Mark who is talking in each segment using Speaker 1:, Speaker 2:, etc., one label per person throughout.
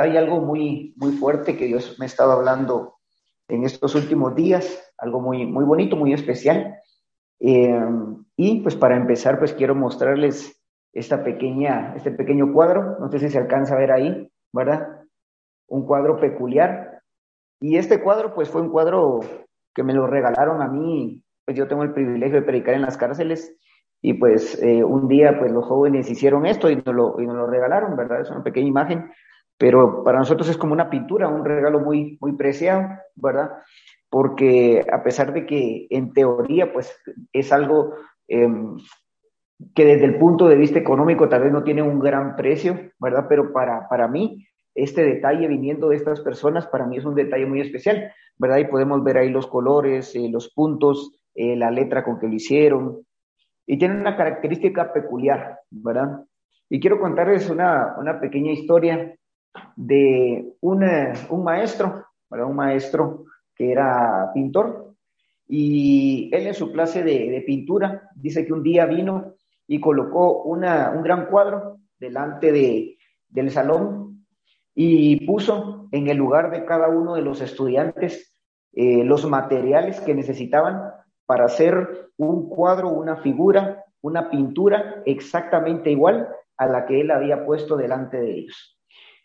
Speaker 1: hay algo muy, muy fuerte que Dios me ha estado hablando en estos últimos días, algo muy, muy bonito, muy especial. Eh, y pues para empezar, pues quiero mostrarles esta pequeña, este pequeño cuadro, no sé si se alcanza a ver ahí, ¿verdad? Un cuadro peculiar. Y este cuadro, pues fue un cuadro que me lo regalaron a mí, pues yo tengo el privilegio de predicar en las cárceles y pues eh, un día pues los jóvenes hicieron esto y nos, lo, y nos lo regalaron, ¿verdad? Es una pequeña imagen, pero para nosotros es como una pintura, un regalo muy, muy preciado, ¿verdad? Porque a pesar de que en teoría pues es algo em, que desde el punto de vista económico tal vez no tiene un gran precio, ¿verdad? Pero para, para mí, este detalle viniendo de estas personas, para mí es un detalle muy especial, ¿verdad? Y podemos ver ahí los colores, eh, los puntos, eh, la letra con que lo hicieron, y tiene una característica peculiar, ¿verdad? Y quiero contarles una, una pequeña historia de un maestro, ¿verdad? Un maestro que era pintor, y él en su clase de, de pintura dice que un día vino y colocó una, un gran cuadro delante de, del salón y puso en el lugar de cada uno de los estudiantes eh, los materiales que necesitaban para hacer un cuadro, una figura, una pintura exactamente igual a la que él había puesto delante de ellos.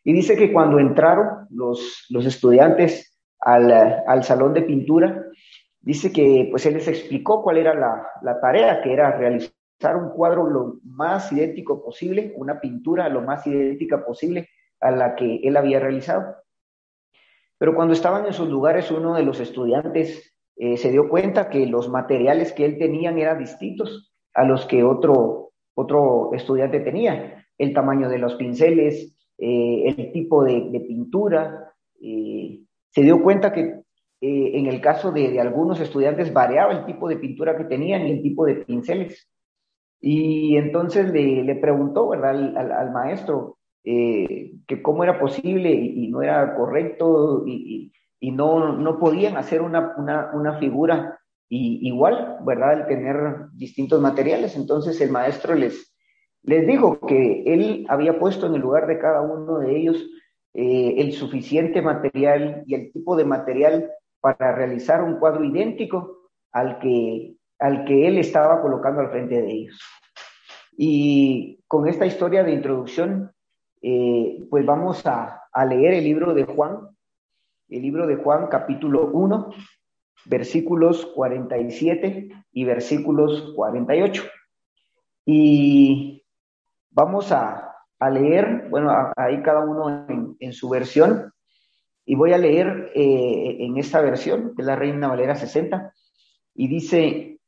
Speaker 1: Y dice que cuando entraron los, los estudiantes al, al, salón de pintura, dice que pues él les explicó cuál era la, la tarea que era realizar un cuadro lo más idéntico posible, una pintura lo más idéntica posible a la que él había realizado. Pero cuando estaban en sus lugares, uno de los estudiantes eh, se dio cuenta que los materiales que él tenía eran distintos a los que otro, otro estudiante tenía. El tamaño de los pinceles, eh, el tipo de, pintura. Eh, se dio cuenta que en el caso de, algunos estudiantes variaba el tipo de pintura que tenían y el tipo de pinceles. Y entonces le, preguntó ¿verdad? Al, al, maestro eh, que cómo era posible y, no era correcto y, no, no podían hacer una, una, una figura igual, ¿verdad? Al tener distintos materiales. Entonces el maestro les, les dijo que él había puesto en el lugar de cada uno de ellos eh, el suficiente material y el tipo de material para realizar un cuadro idéntico al que al que él estaba colocando al frente de ellos. Y con esta historia de introducción, eh, pues vamos a, a, leer el libro de Juan, el libro de Juan capítulo 1, versículos 47 y versículos 48. Y vamos a, a leer, bueno, ahí cada uno en, su versión, y voy a leer eh, en esta versión, que es la Reina Valera 60, y dice,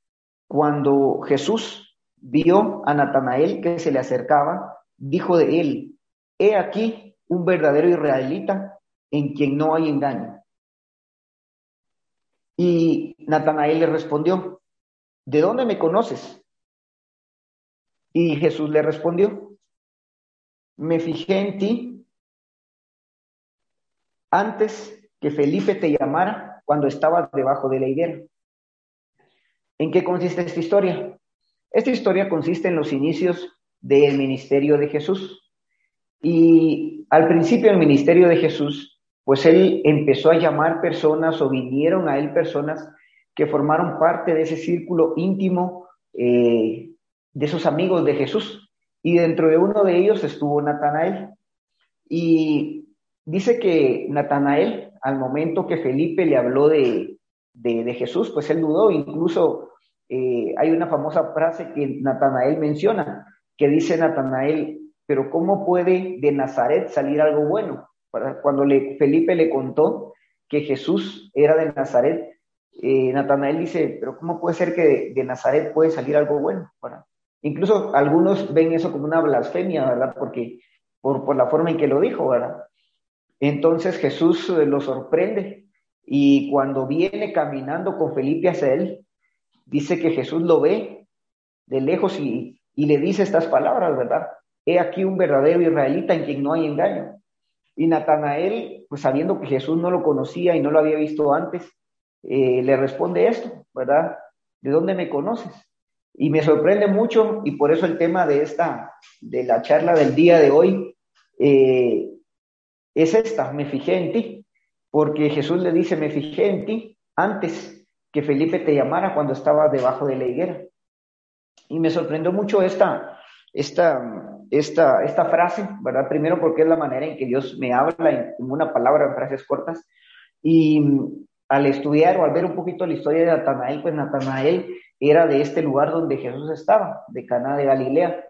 Speaker 1: cuando Jesús vio a Natanael que se le acercaba, dijo de él, he aquí un verdadero israelita en quien no hay engaño. Y Natanael le respondió, ¿de dónde me conoces? Y Jesús le respondió, me fijé en ti antes que Felipe te llamara cuando estabas debajo de la higuera. ¿En qué consiste esta historia? Esta historia consiste en los inicios del ministerio de Jesús. Y al principio del ministerio de Jesús, pues él empezó a llamar personas o vinieron a él personas que formaron parte de ese círculo íntimo eh, de esos amigos de Jesús. Y dentro de uno de ellos estuvo Natanael. Y dice que Natanael, al momento que Felipe le habló de, de, Jesús, pues él dudó, incluso eh, hay una famosa frase que Natanael menciona, que dice Natanael, pero ¿cómo puede de Nazaret salir algo bueno? Cuando Felipe le contó que Jesús era de Nazaret, eh, Natanael dice, pero ¿cómo puede ser que de, Nazaret puede salir algo bueno? Incluso algunos ven eso como una blasfemia, ¿verdad? Porque por, por la forma en que lo dijo, ¿verdad? Entonces Jesús eh, lo sorprende y cuando viene caminando con Felipe hacia él, dice que Jesús lo ve de lejos y, y le dice estas palabras, ¿verdad? He aquí un verdadero israelita en quien no hay engaño. Y Natanael, pues sabiendo que Jesús no lo conocía y no lo había visto antes, eh, le responde esto, ¿verdad? ¿De dónde me conoces? Y me sorprende mucho y por eso el tema de esta, de la charla del día de hoy, eh, es esta, me fijé en ti, porque Jesús le dice, me fijé en ti antes que Felipe te llamara cuando estaba debajo de la higuera. Y me sorprendió mucho esta, esta, esta, esta frase, ¿verdad? Primero porque es la manera en que Dios me habla en, una palabra, en frases cortas. Y al estudiar o al ver un poquito la historia de Natanael, pues Natanael era de este lugar donde Jesús estaba, de Cana de Galilea.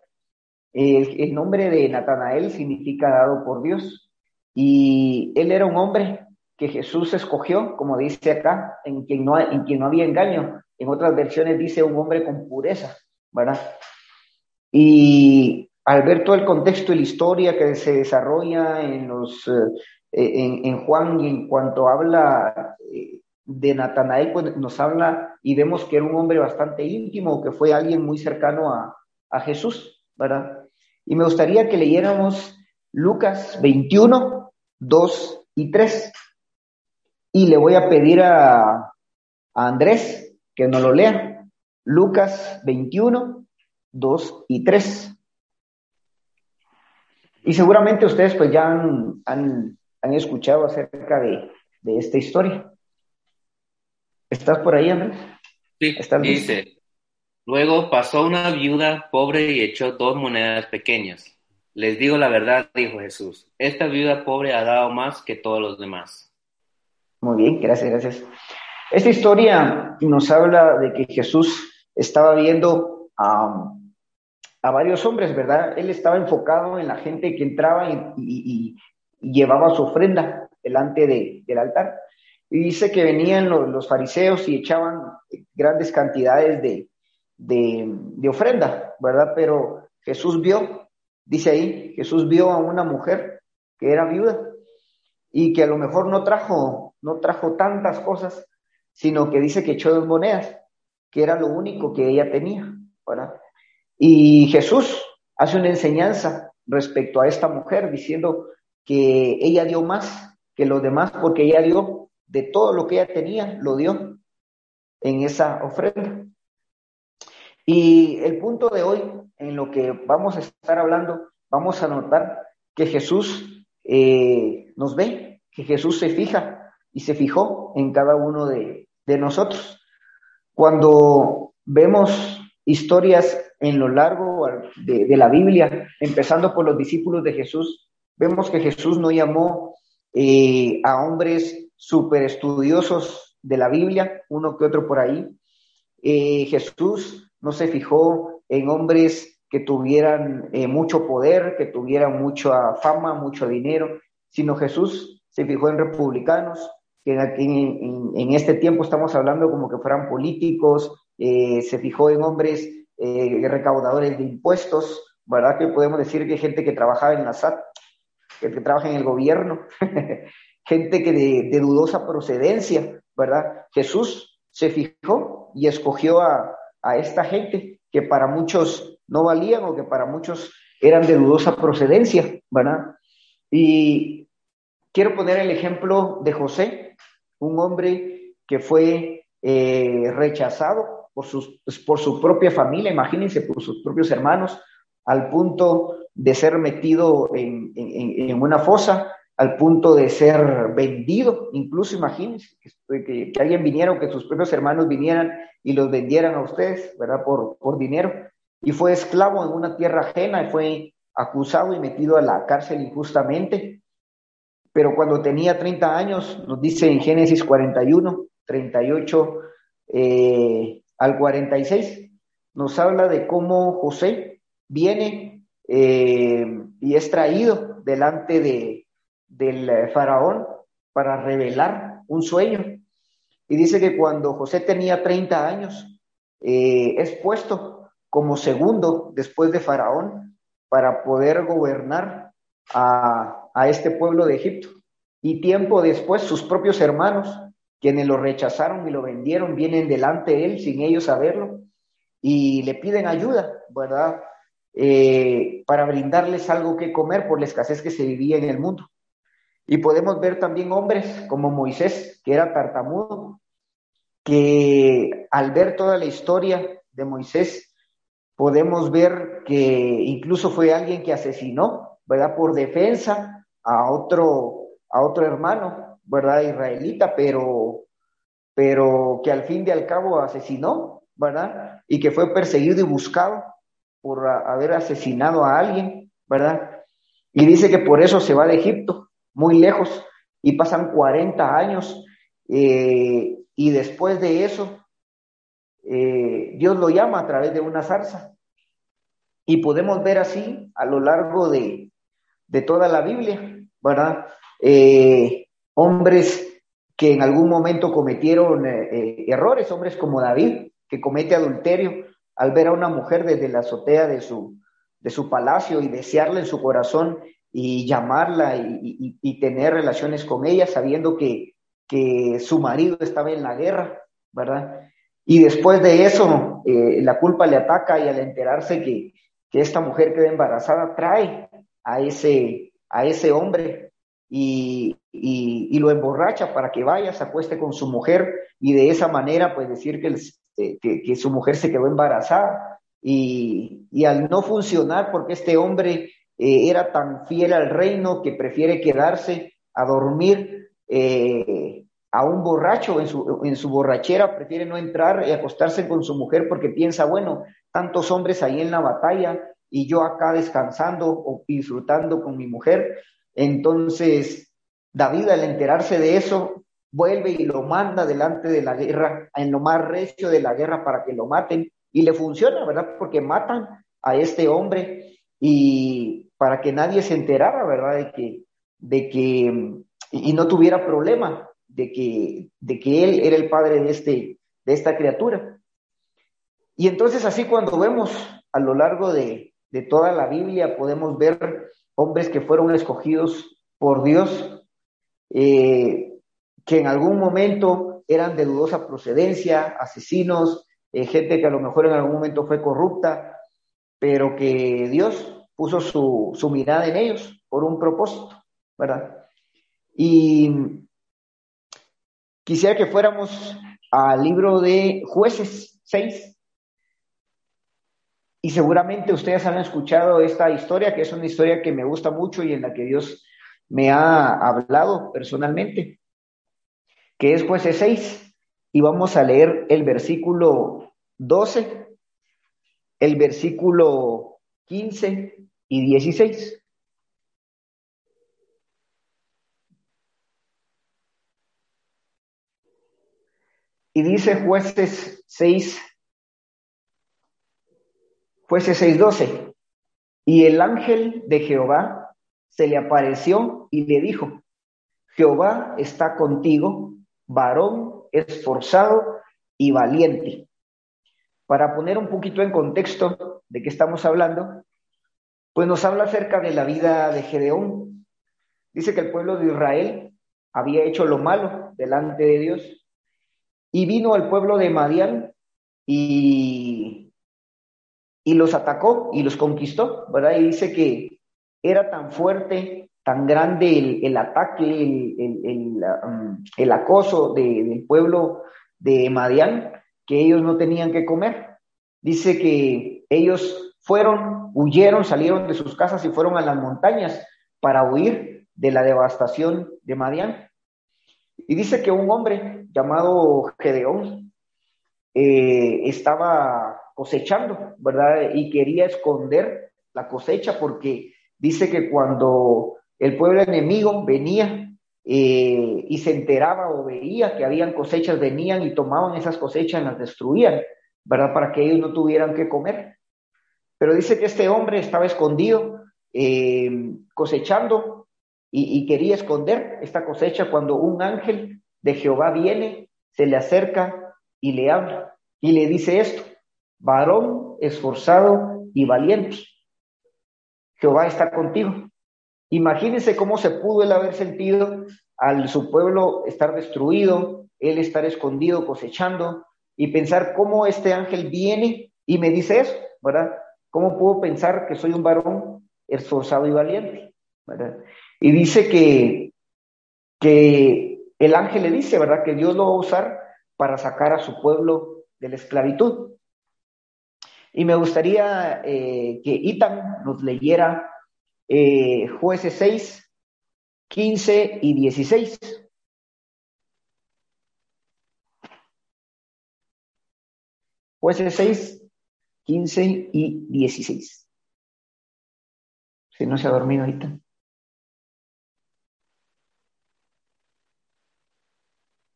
Speaker 1: El, nombre de Natanael significa dado por Dios. Y él era un hombre que Jesús escogió, como dice acá, en quien no, en quien no había engaño. En otras versiones dice un hombre con pureza, ¿verdad? Y al ver todo el contexto y la historia que se desarrolla en, los, eh, en, en, Juan y en cuanto habla eh, de Natanael, pues nos habla y vemos que era un hombre bastante íntimo, que fue alguien muy cercano a, Jesús, ¿verdad? Y me gustaría que leyéramos Lucas 21, 2 y 3. Y le voy a pedir a, Andrés que nos lo lea. Lucas 21, 2 y 3. Y seguramente ustedes pues ya han, han escuchado acerca de, de, esta historia. ¿Estás por ahí, Andrés?
Speaker 2: Sí, dice, luego pasó una viuda pobre y echó dos monedas pequeñas. Les digo la verdad, dijo Jesús, esta viuda pobre ha dado más que todos los demás
Speaker 1: muy bien, gracias, gracias. Esta historia nos habla de que Jesús estaba viendo a, a varios hombres, ¿verdad? Él estaba enfocado en la gente que entraba y, llevaba su ofrenda delante de, del altar. Y dice que venían los, fariseos y echaban grandes cantidades de, de, de, ofrenda, ¿verdad? Pero Jesús vio, dice ahí, Jesús vio a una mujer que era viuda y que a lo mejor no trajo, no trajo tantas cosas, sino que dice que echó dos monedas, que era lo único que ella tenía, ¿verdad? Y Jesús hace una enseñanza respecto a esta mujer diciendo que ella dio más que los demás porque ella dio de todo lo que ella tenía, lo dio en esa ofrenda. Y el punto de hoy, en lo que vamos a estar hablando, vamos a notar que Jesús eh, nos ve, que Jesús se fija y se fijó en cada uno de, nosotros. Cuando vemos historias en lo largo de, la Biblia, empezando por los discípulos de Jesús, vemos que Jesús no llamó eh, a hombres súper estudiosos de la Biblia, uno que otro por ahí. Eh, Jesús no se fijó en hombres que tuvieran eh, mucho poder, que tuvieran mucha fama, mucho dinero, sino Jesús se fijó en republicanos, que en, en, este tiempo estamos hablando como que fueran políticos, se fijó en hombres recaudadores de impuestos, ¿verdad? Que podemos decir que gente que trabajaba en la SAT, que, trabaja en el gobierno, gente que de, dudosa procedencia, ¿verdad? Jesús se fijó y escogió a, a esta gente que para muchos no valían o que para muchos eran de dudosa procedencia, ¿verdad? Y Quiero poner el ejemplo de José, un hombre que fue eh, rechazado por, sus, por su propia familia, imagínense, por sus propios hermanos, al punto de ser metido en, en, una fosa, al punto de ser vendido, incluso imagínense que, que, alguien viniera o que sus propios hermanos vinieran y los vendieran a ustedes, ¿verdad? Por, por dinero. Y fue esclavo en una tierra ajena y fue acusado y metido a la cárcel injustamente pero cuando tenía 30 años, nos dice en Génesis 41, 38 eh, al 46, nos habla de cómo José viene eh, y es traído delante de, del faraón para revelar un sueño. Y dice que cuando José tenía 30 años, eh, es puesto como segundo después de faraón para poder gobernar a, a este pueblo de Egipto. Y tiempo después sus propios hermanos, quienes lo rechazaron y lo vendieron, vienen delante de él sin ellos saberlo y le piden ayuda, ¿verdad? Eh, para brindarles algo que comer por la escasez que se vivía en el mundo. Y podemos ver también hombres como Moisés, que era tartamudo, que al ver toda la historia de Moisés, podemos ver que incluso fue alguien que asesinó, ¿verdad? Por defensa a otro, a otro hermano, ¿verdad? Israelita, pero, pero que al fin y al cabo asesinó, ¿verdad? Y que fue perseguido y buscado por haber asesinado a alguien, ¿verdad? Y dice que por eso se va de Egipto, muy lejos, y pasan 40 años, eh, y después de eso, eh, Dios lo llama a través de una zarza. Y podemos ver así a lo largo de, de toda la Biblia, ¿verdad? Eh, hombres que en algún momento cometieron errores, hombres como David, que comete adulterio al ver a una mujer desde la azotea de su, de su palacio y desearla en su corazón y llamarla y, tener relaciones con ella sabiendo que, que, su marido estaba en la guerra, ¿verdad? Y después de eso, eh, la culpa le ataca y al enterarse que, que esta mujer queda embarazada, trae a ese, a ese hombre y, y, lo emborracha para que vaya, se acueste con su mujer y de esa manera pues decir que, que, que su mujer se quedó embarazada y, y, al no funcionar porque este hombre eh, era tan fiel al reino que prefiere quedarse a dormir eh, a un borracho en su, en su borrachera, prefiere no entrar y acostarse con su mujer porque piensa, bueno, tantos hombres ahí en la batalla y yo acá descansando o disfrutando con mi mujer. Entonces, David al enterarse de eso, vuelve y lo manda delante de la guerra, en lo más recio de la guerra para que lo maten. Y le funciona, ¿verdad? Porque matan a este hombre y para que nadie se enterara, ¿verdad? De que, de que, y no tuviera problema de que, de que él era el padre de, este, de esta criatura. Y entonces así cuando vemos a lo largo de, de toda la Biblia, podemos ver hombres que fueron escogidos por Dios, eh, que en algún momento eran de dudosa procedencia, asesinos, eh, gente que a lo mejor en algún momento fue corrupta, pero que Dios puso su, su mirada en ellos por un propósito, ¿verdad? Y quisiera que fuéramos al libro de jueces 6. Y seguramente ustedes han escuchado esta historia, que es una historia que me gusta mucho y en la que Dios me ha hablado personalmente, que es jueces 6. Y vamos a leer el versículo 12, el versículo 15 y 16. Y dice jueces 6, jueces 6.12, y el ángel de Jehová se le apareció y le dijo, Jehová está contigo, varón esforzado y valiente. Para poner un poquito en contexto de qué estamos hablando, pues nos habla acerca de la vida de Gedeón. Dice que el pueblo de Israel había hecho lo malo delante de Dios y vino al pueblo de Madián y, y los atacó y los conquistó, ¿verdad? Y dice que era tan fuerte, tan grande el, ataque, el, um, acoso del pueblo de Madián, que ellos no tenían que comer. Dice que ellos fueron, huyeron, salieron de sus casas y fueron a las montañas para huir de la devastación de Madián. Y dice que un hombre llamado Gedeón eh, estaba cosechando, ¿verdad? Y quería esconder la cosecha porque dice que cuando el pueblo enemigo venía eh, y se enteraba o veía que habían cosechas, venían y tomaban esas cosechas y las destruían, ¿verdad? Para que ellos no tuvieran que comer. Pero dice que este hombre estaba escondido, eh, cosechando y, quería esconder esta cosecha cuando un ángel de Jehová viene, se le acerca y le habla y le dice esto, varón esforzado y valiente, Jehová está contigo. Imagínense cómo se pudo él haber sentido al su pueblo estar destruido, él estar escondido cosechando y pensar cómo este ángel viene y me dice eso, ¿verdad? ¿Cómo puedo pensar que soy un varón esforzado y valiente? Y dice que, que el ángel le dice, ¿verdad? Que Dios lo va a usar para sacar a su pueblo de la esclavitud. Y me gustaría eh, que Itan nos leyera eh, jueces 6, 15 y 16. Jueces 6, 15 y 16. Si no se ha dormido ahorita.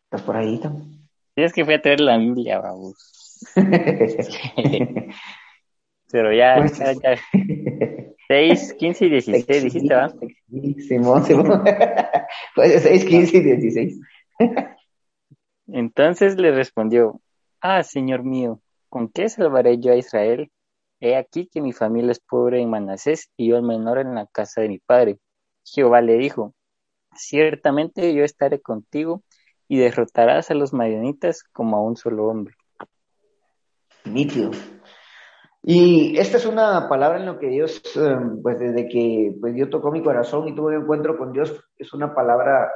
Speaker 1: ¿Estás por ahí, Tom?
Speaker 3: Es que fui a traer la Biblia, vamos. Pero ya, pues, ya, ya. 6, 15 y 16, dijiste, ¿va?
Speaker 1: Simón, Simón. Pues 6, 15 y 16.
Speaker 3: Entonces le respondió, ah, Señor mío, ¿con qué salvaré yo a Israel? He aquí que mi familia es pobre en Manasés y yo el menor en la casa de mi padre. Jehová le dijo, ciertamente yo estaré contigo y derrotarás a los madianitas como a un solo hombre.
Speaker 1: Nítido. Y esta es una palabra en lo que Dios, eh, pues desde que pues Dios tocó mi corazón y tuve un encuentro con Dios, es una palabra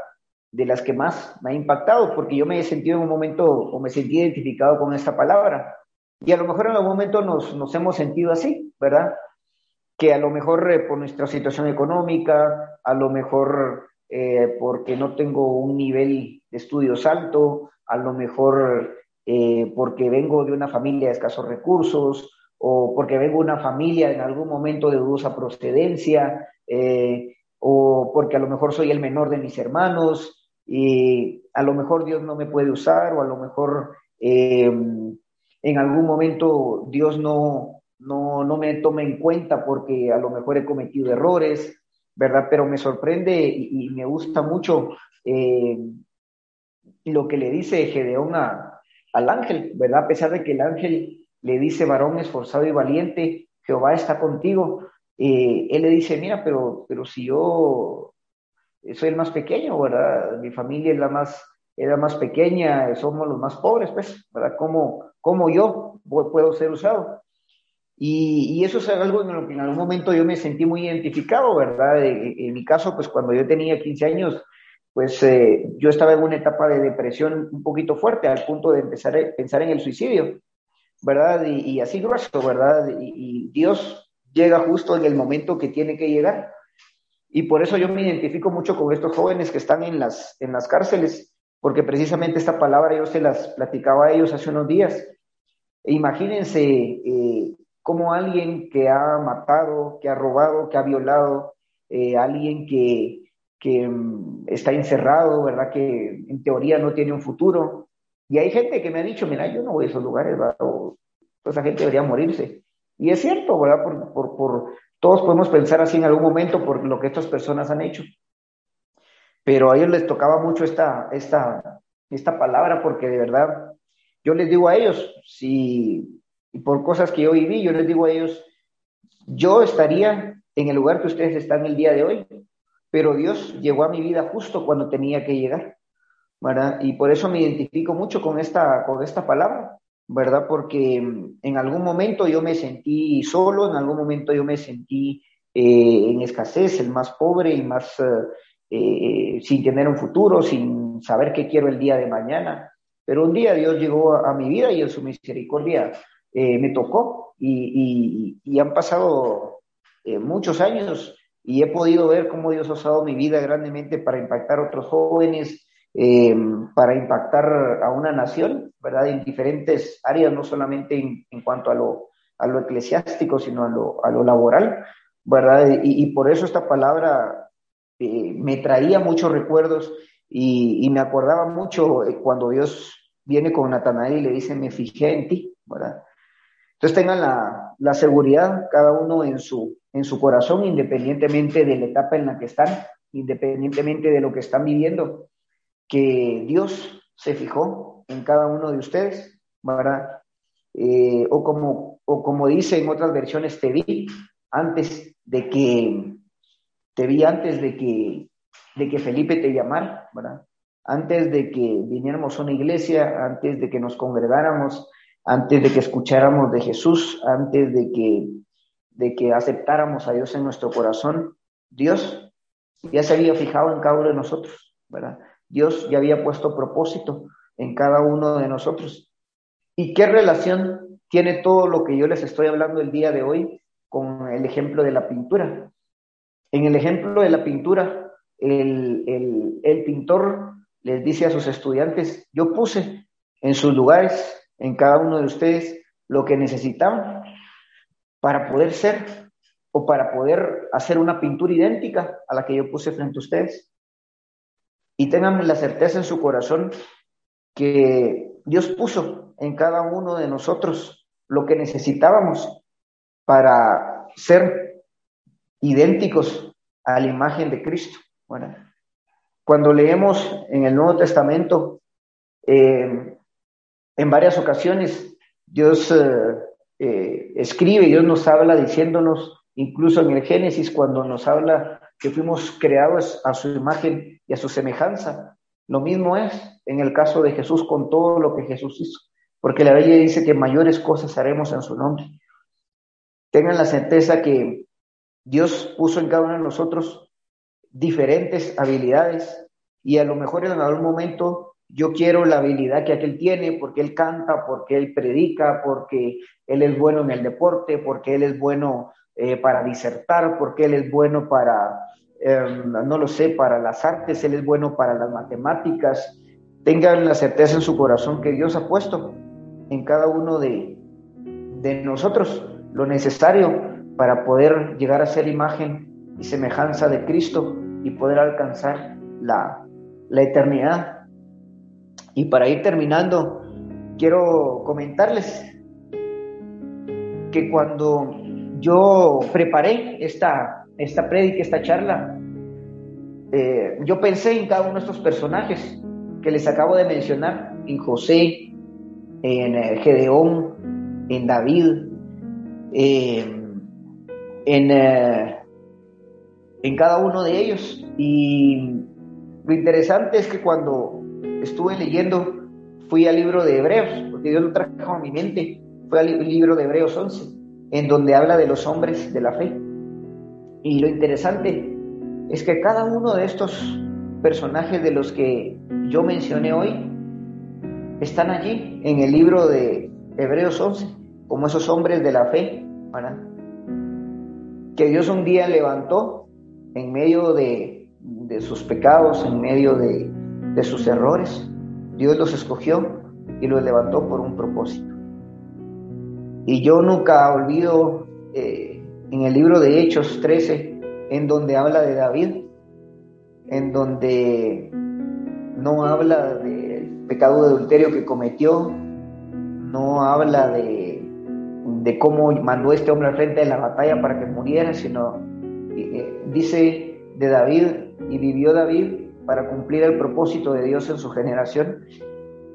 Speaker 1: de las que más me ha impactado, porque yo me he sentido en un momento o me sentí identificado con esta palabra. Y a lo mejor en algún momento nos, nos hemos sentido así, ¿verdad? Que a lo mejor eh, por nuestra situación económica, a lo mejor eh, porque no tengo un nivel de estudios alto, a lo mejor eh, porque vengo de una familia de escasos recursos o porque vengo de una familia en algún momento de dudosa procedencia eh, o porque a lo mejor soy el menor de mis hermanos y a lo mejor Dios no me puede usar o a lo mejor en algún momento Dios no, no, no me toma en cuenta porque a lo mejor he cometido errores ¿verdad? Pero me sorprende y, me gusta mucho eh, lo que le dice Gedeón al ángel, ¿verdad? A pesar de que el ángel le dice, varón esforzado y valiente, Jehová está contigo, eh, él le dice, mira, pero, pero si yo soy el más pequeño, ¿verdad? Mi familia es la más, es más pequeña, somos los más pobres, pues, ¿verdad? ¿Cómo, cómo yo puedo ser usado? Y, eso es algo en lo que en algún momento yo me sentí muy identificado, ¿verdad? En, mi caso, pues cuando yo tenía 15 años, pues eh, yo estaba en una etapa de depresión un poquito fuerte, al punto de empezar a pensar en el suicidio, ¿verdad? Y, así grueso, ¿verdad? Y, Dios llega justo en el momento que tiene que llegar. Y por eso yo me identifico mucho con estos jóvenes que están en las, en las cárceles, porque precisamente esta palabra yo se las platicaba a ellos hace unos días. E imagínense eh, como alguien que ha matado, que ha robado, que ha violado, eh, alguien que, mm, está encerrado, ¿verdad? Que en teoría no tiene un futuro. Y hay gente que me ha dicho, mira, yo no voy a esos lugares, ¿verdad? esa gente debería morirse. Y es cierto, ¿verdad? Por, todos podemos pensar así en algún momento por lo que estas personas han hecho. Pero a ellos les tocaba mucho esta, esta, esta palabra porque de verdad, yo les digo a ellos, si y por cosas que yo viví, yo les digo a ellos, yo estaría en el lugar que ustedes están el día de hoy, pero Dios llegó a mi vida justo cuando tenía que llegar, ¿verdad? Y por eso me identifico mucho con esta, con esta palabra, ¿verdad? Porque en algún momento yo me sentí solo, en algún momento yo me sentí eh, en escasez, el más pobre y más eh, eh, sin tener un futuro, sin saber qué quiero el día de mañana. Pero un día Dios llegó a mi vida y en su misericordia eh, me tocó y, han pasado eh, muchos años y he podido ver cómo Dios ha usado mi vida grandemente para impactar a otros jóvenes, eh, para impactar a una nación, ¿verdad? En diferentes áreas, no solamente en, cuanto a lo, a lo eclesiástico, sino a lo, a lo laboral, ¿verdad? Y, por eso esta palabra me traía muchos recuerdos y, y me acordaba mucho cuando Dios viene con Natanael y le dice, me fijé en ti, ¿verdad? Entonces tengan la, seguridad cada uno en su, en su corazón, independientemente de la etapa en la que están, independientemente de lo que están viviendo, que Dios se fijó en cada uno de ustedes, ¿verdad? Eh, o, como, o como dice en otras versiones, te vi antes de que, te vi antes de que, de que Felipe te llamara, ¿verdad? Antes de que viniéramos a una iglesia, antes de que nos congregáramos, antes de que escucháramos de Jesús, antes de que, de que aceptáramos a Dios en nuestro corazón, Dios ya se había fijado en cada uno de nosotros, ¿verdad? Dios ya había puesto propósito en cada uno de nosotros. ¿Y qué relación tiene todo lo que yo les estoy hablando el día de hoy con el ejemplo de la pintura? En el ejemplo de la pintura, el, pintor les dice a sus estudiantes, yo puse en sus lugares, en cada uno de ustedes, lo que necesitaban para poder ser o para poder hacer una pintura idéntica a la que yo puse frente a ustedes. Y tengan la certeza en su corazón que Dios puso en cada uno de nosotros lo que necesitábamos para ser idénticos a la imagen de Cristo. Bueno, cuando leemos en el Nuevo Testamento, eh, en varias ocasiones Dios eh, eh, escribe, Dios nos habla diciéndonos, incluso en el Génesis, cuando nos habla que fuimos creados a su imagen y a su semejanza. Lo mismo es en el caso de Jesús con todo lo que Jesús hizo, porque la Biblia dice que mayores cosas haremos en su nombre. Tengan la certeza que Dios puso en cada uno de nosotros diferentes habilidades y a lo mejor en algún momento yo quiero la habilidad que aquel tiene porque él canta, porque él predica, porque él es bueno en el deporte, porque él es bueno eh, para disertar, porque él es bueno para, em, no lo sé, para las artes, él es bueno para las matemáticas. Tengan la certeza en su corazón que Dios ha puesto en cada uno de, de nosotros lo necesario para poder llegar a ser imagen y semejanza de Cristo y poder alcanzar la, eternidad. Y para ir terminando, quiero comentarles que cuando yo preparé esta, esta prédica, esta charla, eh, yo pensé en cada uno de estos personajes que les acabo de mencionar, en José, en eh, Gedeón, en David, eh, en, en cada uno de ellos. Y lo interesante es que cuando estuve leyendo, fui al libro de Hebreos, porque Dios lo trajo a mi mente, fue al libro de Hebreos 11, en donde habla de los hombres de la fe. Y lo interesante es que cada uno de estos personajes de los que yo mencioné hoy están allí en el libro de Hebreos 11, como esos hombres de la fe, que Dios un día levantó en medio de, sus pecados, en medio de, sus errores, Dios los escogió y los levantó por un propósito. Y yo nunca olvido eh, en el libro de Hechos 13, en donde habla de David, en donde no habla del pecado de adulterio que cometió, no habla de, de cómo mandó este hombre al frente de la batalla para que muriera, sino eh, dice de David, y vivió David para cumplir el propósito de Dios en su generación.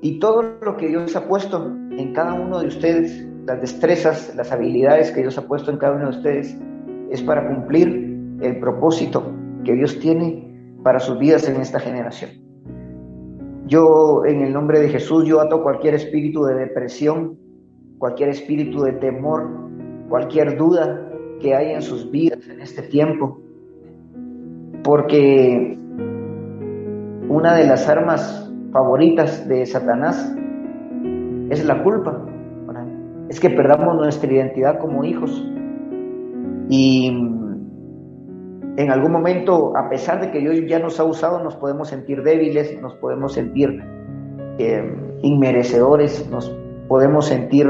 Speaker 1: Y todo lo que Dios ha puesto en cada uno de ustedes, las destrezas, las habilidades que Dios ha puesto en cada uno de ustedes, es para cumplir el propósito que Dios tiene para sus vidas en esta generación. Yo, en el nombre de Jesús, yo ato cualquier espíritu de depresión, cualquier espíritu de temor, cualquier duda, que hay en sus vidas en este tiempo. Porque una de las armas favoritas de Satanás es la culpa. Es que perdamos nuestra identidad como hijos. Y en algún momento, a pesar de que Dios ya nos ha usado, nos podemos sentir débiles, nos podemos sentir eh, inmerecedores, nos podemos sentir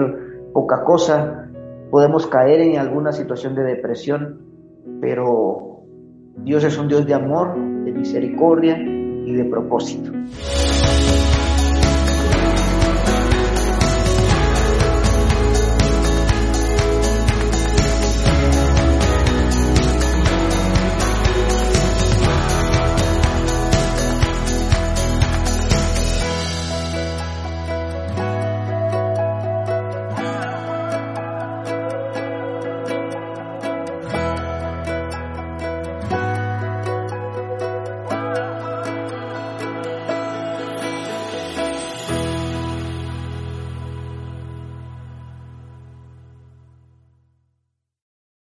Speaker 1: poca cosa, podemos caer en alguna situación de depresión, pero Dios es un Dios de amor, de misericordia y de propósito.